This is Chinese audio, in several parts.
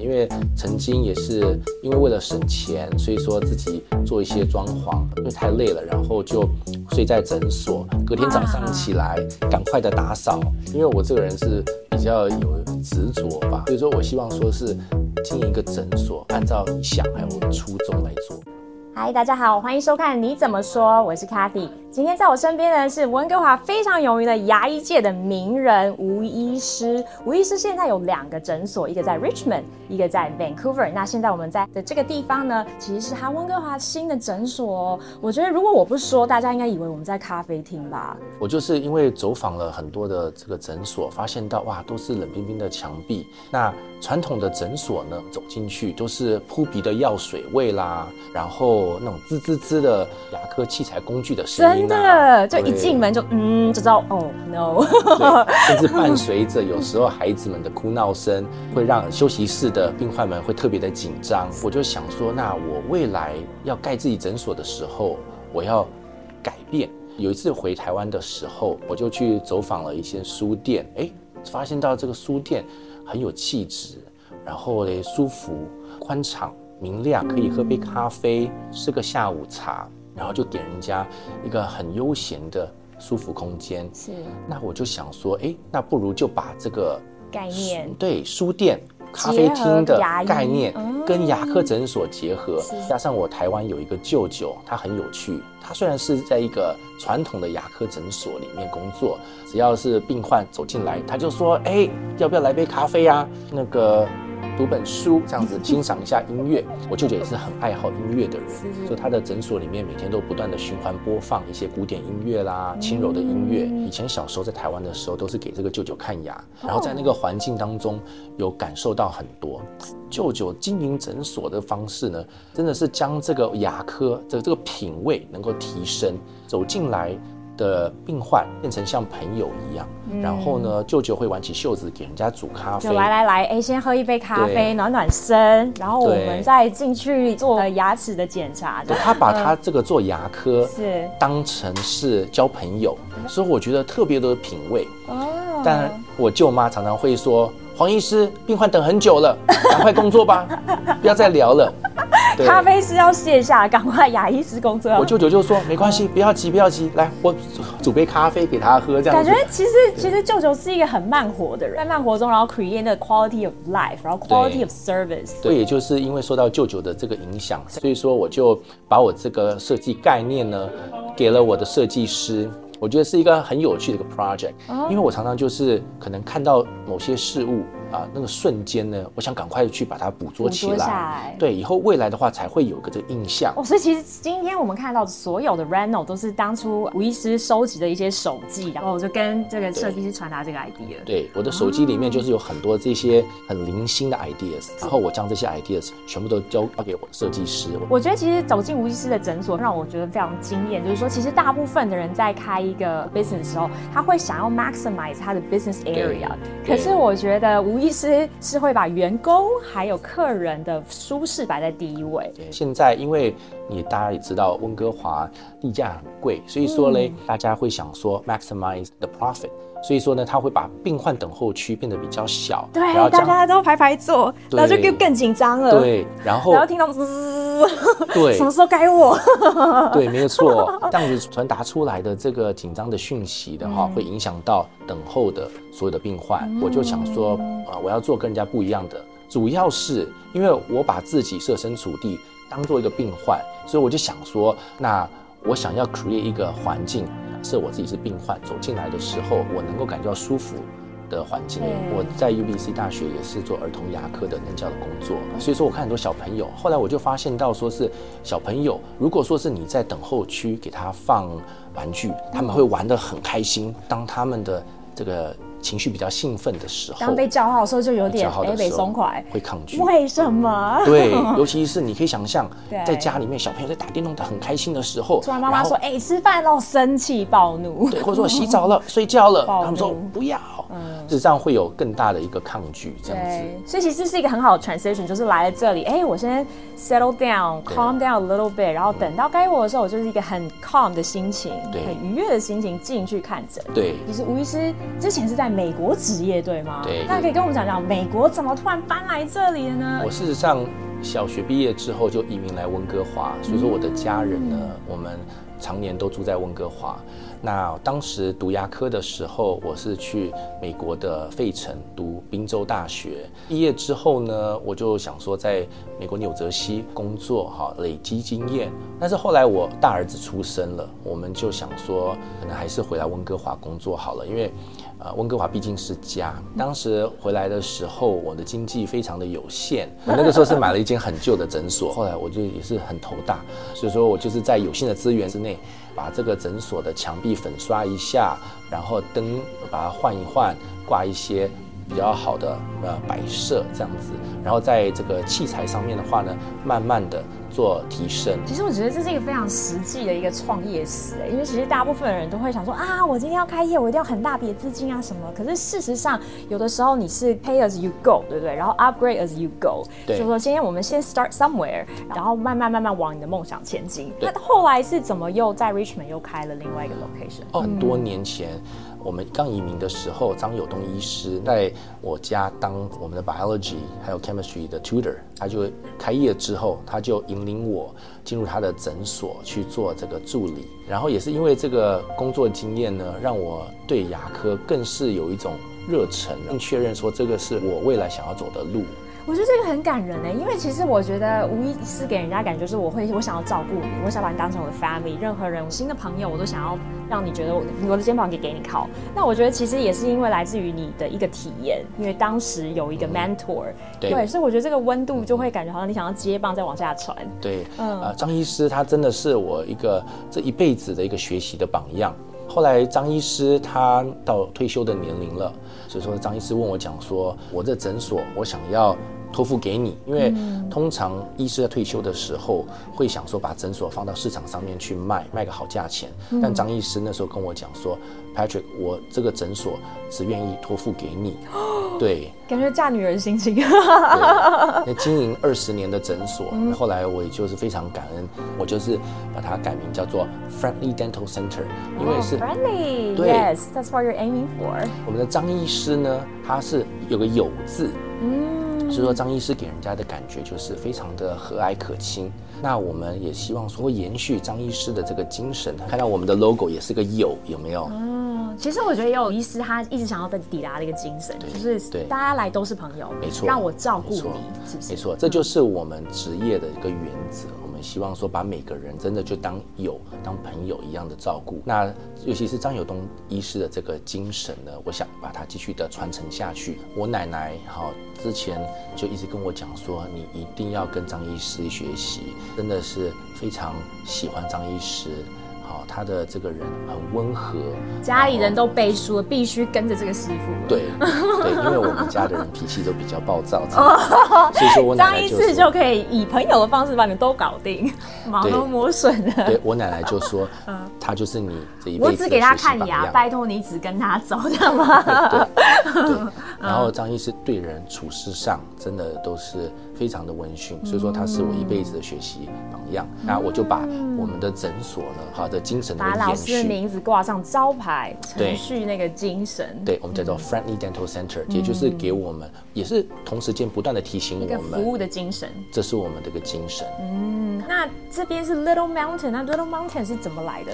因为曾经也是因为为了省钱，所以说自己做一些装潢，因为太累了，然后就睡在诊所，隔天早上起来赶快的打扫，因为我这个人是比较有执着吧，所以说我希望说是经营一个诊所，按照你想还有初衷来做。嗨，大家好，欢迎收看你怎么说，我是 Cathy。今天在我身边的是温哥华非常有名的牙医界的名人吴医师。吴医师现在有两个诊所，一个在 Richmond，一个在 Vancouver。那现在我们在的这个地方呢，其实是他温哥华新的诊所哦。我觉得如果我不说，大家应该以为我们在咖啡厅吧。我就是因为走访了很多的这个诊所，发现到哇，都是冷冰冰的墙壁。那传统的诊所呢，走进去都是扑鼻的药水味啦，然后。那种滋滋滋的牙科器材工具的声音，真的就一进门就嗯就知道哦 no，甚至伴随着有时候孩子们的哭闹声，会让休息室的病患们会特别的紧张。我就想说，那我未来要盖自己诊所的时候，我要改变。有一次回台湾的时候，我就去走访了一些书店，哎，发现到这个书店很有气质，然后嘞舒服宽敞。明亮，可以喝杯咖啡，吃个下午茶，然后就给人家一个很悠闲的舒服空间。是，那我就想说，哎，那不如就把这个概念，对，书店、咖啡厅的概念跟牙科诊所结合，加上我台湾有一个舅舅，他很有趣，他虽然是在一个传统的牙科诊所里面工作，只要是病患走进来，他就说，哎，要不要来杯咖啡啊？那个。读本书，这样子欣赏一下音乐。我舅舅也是很爱好音乐的人，所以他的诊所里面每天都不断的循环播放一些古典音乐啦、轻柔的音乐。以前小时候在台湾的时候，都是给这个舅舅看牙，然后在那个环境当中有感受到很多。舅舅经营诊所的方式呢，真的是将这个牙科的这个品味能够提升，走进来。的病患变成像朋友一样，然后呢，舅舅会挽起袖子给人家煮咖啡，就来来来，哎，先喝一杯咖啡暖暖身，然后我们再进去做牙齿的检查。他把他这个做牙科是当成是交朋友，所以我觉得特别的品味。哦，但我舅妈常常会说：“黄医师，病患等很久了，赶快工作吧，不要再聊了。”咖啡师要卸下，赶快牙医师工作。我舅舅就说：“没关系，不要急，不要急，来，我煮杯咖啡给他喝。”这样感觉其实其实舅舅是一个很慢活的人，在慢活中，然后 create 那个 quality of life，然后 quality of service。对，也就是因为受到舅舅的这个影响，所以说我就把我这个设计概念呢，给了我的设计师。我觉得是一个很有趣的一个 project，因为我常常就是可能看到某些事物。啊，那个瞬间呢，我想赶快去把它捕捉起来。对，以后未来的话才会有个这个印象。哦，所以其实今天我们看到所有的 Reno 都是当初吴医师收集的一些手记，然后我就跟这个设计师传达这个 idea。对，我的手机里面就是有很多这些很零星的 ideas，然后我将这些 ideas 全部都交交给我的设计师。我觉得其实走进吴医师的诊所，让我觉得非常惊艳，就是说其实大部分的人在开一个 business 的时候，他会想要 maximize 他的 business area，可是我觉得吴医师是会把员工还有客人的舒适摆在第一位。现在因为你大家也知道温哥华地价很贵，所以说呢，大家会想说 maximize the profit。所以说呢，他会把病患等候区变得比较小，对，然后大家都排排坐，然后就更更紧张了。对，然后然后听到滋，对，什么时候该我？对，没有错，这样子传达出来的这个紧张的讯息的话，会影响到等候的所有的病患。我就想说，啊，我要做跟人家不一样的，主要是因为我把自己设身处地当做一个病患，所以我就想说，那我想要 create 一个环境。设我自己是病患走进来的时候，我能够感觉到舒服的环境。我在 UBC 大学也是做儿童牙科的能教的工作，所以说我看很多小朋友。后来我就发现到，说是小朋友，如果说是你在等候区给他放玩具，他们会玩得很开心。当他们的这个情绪比较兴奋的时候，当被叫号的时候就有点哎被松快，会抗拒。为什么？对，尤其是你可以想象，在家里面小朋友在打电动的很开心的时候，突然妈妈说：“哎，吃饭喽！”生气暴怒，对，或者说洗澡了、睡觉了，他们说不要。嗯，事实上会有更大的一个抗拒这样子。所以其实是一个很好的 transition，就是来了这里，哎，我先 settle down，calm down a little bit，然后等到该我的时候，我就是一个很 calm 的心情，很愉悦的心情进去看诊。对，其实吴医师之前是在美国职业，对吗？对。那可以跟我们讲讲美国怎么突然搬来这里的呢？我事实上小学毕业之后就移民来温哥华，所以说我的家人呢，我们常年都住在温哥华。那当时读牙科的时候，我是去美国的费城读宾州大学。毕业之后呢，我就想说在美国纽泽西工作，哈，累积经验。但是后来我大儿子出生了，我们就想说，可能还是回来温哥华工作好了，因为。呃，温哥华毕竟是家。当时回来的时候，我的经济非常的有限。我那个时候是买了一间很旧的诊所，后来我就也是很头大，所以说我就是在有限的资源之内，把这个诊所的墙壁粉刷一下，然后灯把它换一换，挂一些比较好的呃摆设这样子。然后在这个器材上面的话呢，慢慢的。做提升，其实我觉得这是一个非常实际的一个创业史哎，因为其实大部分人都会想说啊，我今天要开业，我一定要很大笔的资金啊什么。可是事实上，有的时候你是 pay as you go，对不对？然后 upgrade as you go，就说今天我们先 start somewhere，然后慢慢慢慢往你的梦想前进。那后来是怎么又在 Richmond 又开了另外一个 location？哦，很多年前。我们刚移民的时候，张友东医师在我家当我们的 biology 还有 chemistry 的 tutor，他就开业之后，他就引领我进入他的诊所去做这个助理。然后也是因为这个工作经验呢，让我对牙科更是有一种热忱，更确认说这个是我未来想要走的路。我觉得这个很感人呢，因为其实我觉得无疑是给人家感觉是我会我想要照顾你，我想把你当成我的 family，任何人新的朋友我都想要让你觉得我我的肩膀可以给你靠。那我觉得其实也是因为来自于你的一个体验，因为当时有一个 mentor，对，所以我觉得这个温度就会感觉好像你想要接棒再往下传。对，嗯，呃，张医师他真的是我一个这一辈子的一个学习的榜样。后来张医师他到退休的年龄了，所以说张医师问我讲说，我这诊所我想要。托付给你，因为通常医师在退休的时候会想说把诊所放到市场上面去卖，卖个好价钱。但张医师那时候跟我讲说，Patrick，我这个诊所只愿意托付给你。对，感觉嫁女人心情。那经营二十年的诊所，后来我也就是非常感恩，我就是把它改名叫做 Friendly Dental Center，因为是 Friendly。对，Yes，that's what you're aiming for。我们的张医师呢，他是有个有字。嗯。所以说，张医师给人家的感觉就是非常的和蔼可亲。那我们也希望说延续张医师的这个精神。看到我们的 logo 也是个有，有没有？嗯，其实我觉得也有医师他一直想要的抵达的一个精神，就是大家来都是朋友，没错，让我照顾你，是没错，这就是我们职业的一个原则。我们希望说把每个人真的就当友、当朋友一样的照顾。那尤其是张友东医师的这个精神呢，我想把它继续的传承下去。我奶奶哈之前就一直跟我讲说，你一定要跟张医师学习，真的是非常喜欢张医师。好，他的这个人很温和，家里人都背书了，必须跟着这个师傅。对 对，因为我们家的人脾气都比较暴躁，所以说我张一次就可以以朋友的方式把你们都搞定，毛都磨损了。对我奶奶就说，嗯他就是你这一辈子我只给他看牙，拜托你只跟他走，知道吗？对。然后张医师对人处事上真的都是非常的温驯，所以说他是我一辈子的学习榜样。那我就把我们的诊所呢，好的。精神把老师的名字挂上招牌，程序那个精神，对我们叫做 Friendly Dental Center，也就是给我们，也是同时间不断的提醒我们。服务的精神，这是我们的一个精神。嗯，那这边是 Little Mountain，那 Little Mountain 是怎么来的？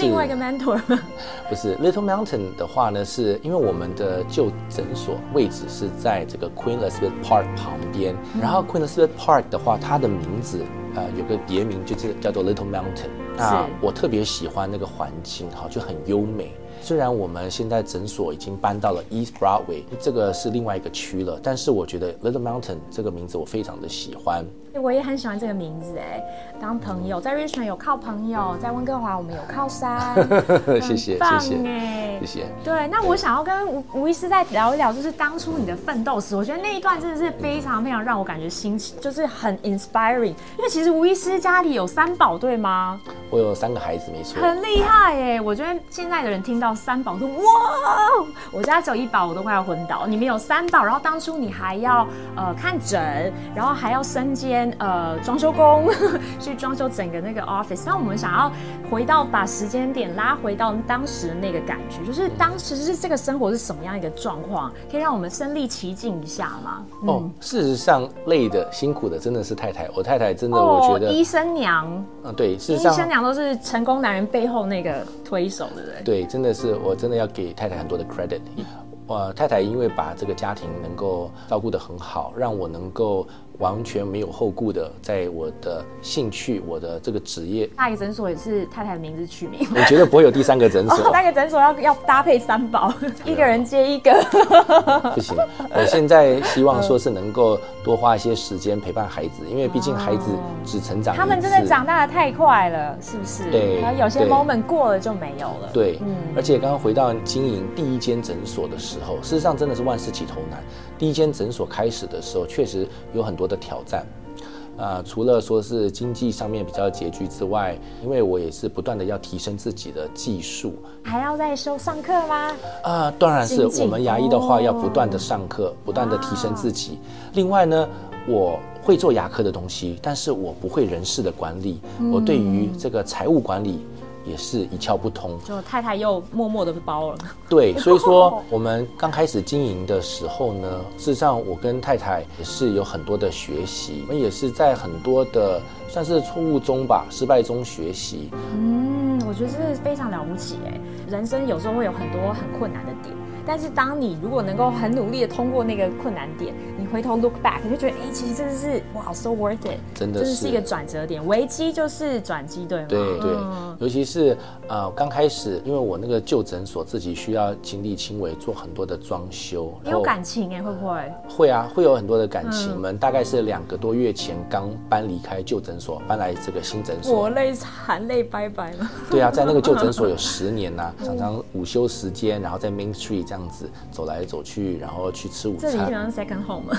另外一个 mentor 不是 Little Mountain 的话呢，是因为我们的旧诊所位置是在这个 Queen Elizabeth Park 旁边，然后 Queen Elizabeth Park 的话，它的名字呃有个别名就是叫做 Little Mountain。那我特别喜欢那个环境，哈，就很优美。虽然我们现在诊所已经搬到了 East Broadway，这个是另外一个区了，但是我觉得 Little Mountain 这个名字我非常的喜欢。我也很喜欢这个名字哎，当朋友在 Richmond 有靠朋友，在温哥华我们有靠山。谢谢，谢谢，谢谢。对，那我想要跟吴吴医师再聊一聊，就是当初你的奋斗史。我觉得那一段真的是非常非常让我感觉心情就是很 inspiring。因为其实吴医师家里有三宝，对吗？我有三个孩子，没错。很厉害哎，我觉得现在的人听到。到三宝，说哇，我家只有一宝，我都快要昏倒。你们有三宝，然后当初你还要呃看诊，然后还要身兼呃装修工，去装修整个那个 office。那我们想要回到把时间点拉回到当时的那个感觉，就是当时是这个生活是什么样一个状况，可以让我们身临其境一下吗？哦，事实上累的辛苦的真的是太太，我太太真的我觉得医生娘，嗯对，医生娘都是成功男人背后那个推手，对不对？对，真的是我真的要给太太很多的 credit。我太太因为把这个家庭能够照顾得很好，让我能够。完全没有后顾的，在我的兴趣，我的这个职业，那一个诊所也是太太的名字取名。我觉得不会有第三个诊所，那个诊所要要搭配三宝，一个人接一个。不行，我现在希望说是能够多花一些时间陪伴孩子，因为毕竟孩子只成长，他们真的长大的太快了，是不是？对，然后有些 moment 过了就没有了。对，嗯。而且刚刚回到经营第一间诊所的时候，事实上真的是万事起头难。第一间诊所开始的时候，确实有很多的挑战，啊，除了说是经济上面比较拮据之外，因为我也是不断的要提升自己的技术，还要再收上课吗？啊，当然是我们牙医的话要不断的上课，不断的提升自己。另外呢，我会做牙科的东西，但是我不会人事的管理，我对于这个财务管理。也是一窍不通，就太太又默默的包了。对，所以说我们刚开始经营的时候呢，事实上我跟太太也是有很多的学习，我们也是在很多的算是错误中吧，失败中学习。嗯，我觉得这是非常了不起哎，人生有时候会有很多很困难的点。但是当你如果能够很努力的通过那个困难点，你回头 look back，你就觉得哎，其实真的是哇，so worth it，真的是一个转折点，危机就是转机，对吗？对对，尤其是呃刚开始，因为我那个旧诊所自己需要亲力亲为做很多的装修，有感情哎，会不会？会啊，会有很多的感情。我们大概是两个多月前刚搬离开旧诊所，搬来这个新诊所，我泪含泪拜拜了。对啊，在那个旧诊所有十年呐，常常午休时间，然后在 Main Street 这样。子走来走去，然后去吃午餐。这里像 second home。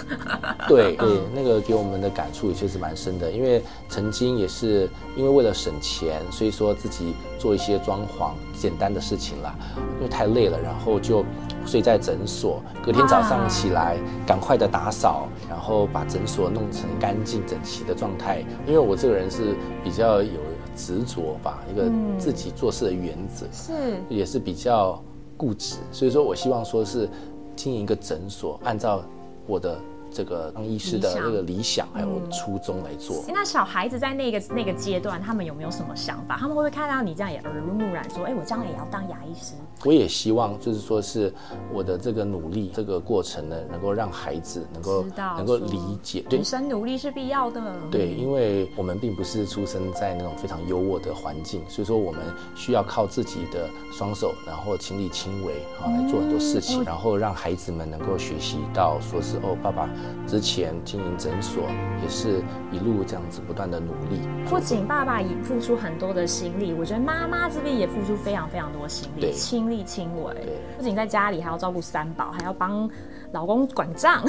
对对，那个给我们的感触也确实蛮深的。因为曾经也是因为为了省钱，所以说自己做一些装潢简单的事情啦，因为太累了，然后就睡在诊所。隔天早上起来，赶快的打扫，然后把诊所弄成干净整齐的状态。因为我这个人是比较有执着吧，一个自己做事的原则是，也是比较。固执，所以说我希望说是经营一个诊所，按照我的。这个当医师的那个理想还有初衷来做。那小孩子在那个那个阶段，他们有没有什么想法？他们会不会看到你这样也耳濡目染，说：“哎，我将来也要当牙医师？”我也希望，就是说是我的这个努力这个过程呢，能够让孩子能够能够理解。人生努力是必要的。对，因为我们并不是出生在那种非常优渥的环境，所以说我们需要靠自己的双手，然后亲力亲为啊来做很多事情，然后让孩子们能够学习到，说是哦，爸爸。之前经营诊所也是一路这样子不断的努力，不仅爸爸已付出很多的心力，我觉得妈妈这边也付出非常非常多心力，亲力亲为。不仅在家里还要照顾三宝，还要帮老公管账，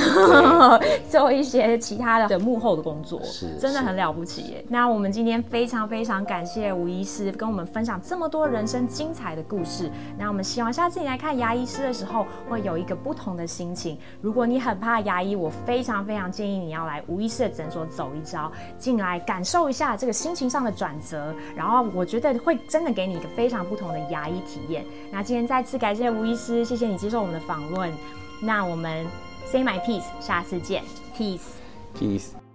做一些其他的幕后的工作，是真的很了不起耶。那我们今天非常非常感谢吴医师跟我们分享这么多人生精彩的故事。那我们希望下次你来看牙医师的时候，会有一个不同的心情。如果你很怕牙医，我非常非常建议你要来吴医师的诊所走一遭，进来感受一下这个心情上的转折，然后我觉得会真的给你一个非常不同的牙医体验。那今天再次感谢吴医师，谢谢你接受我们的访问。那我们 say my peace，下次见，peace，peace。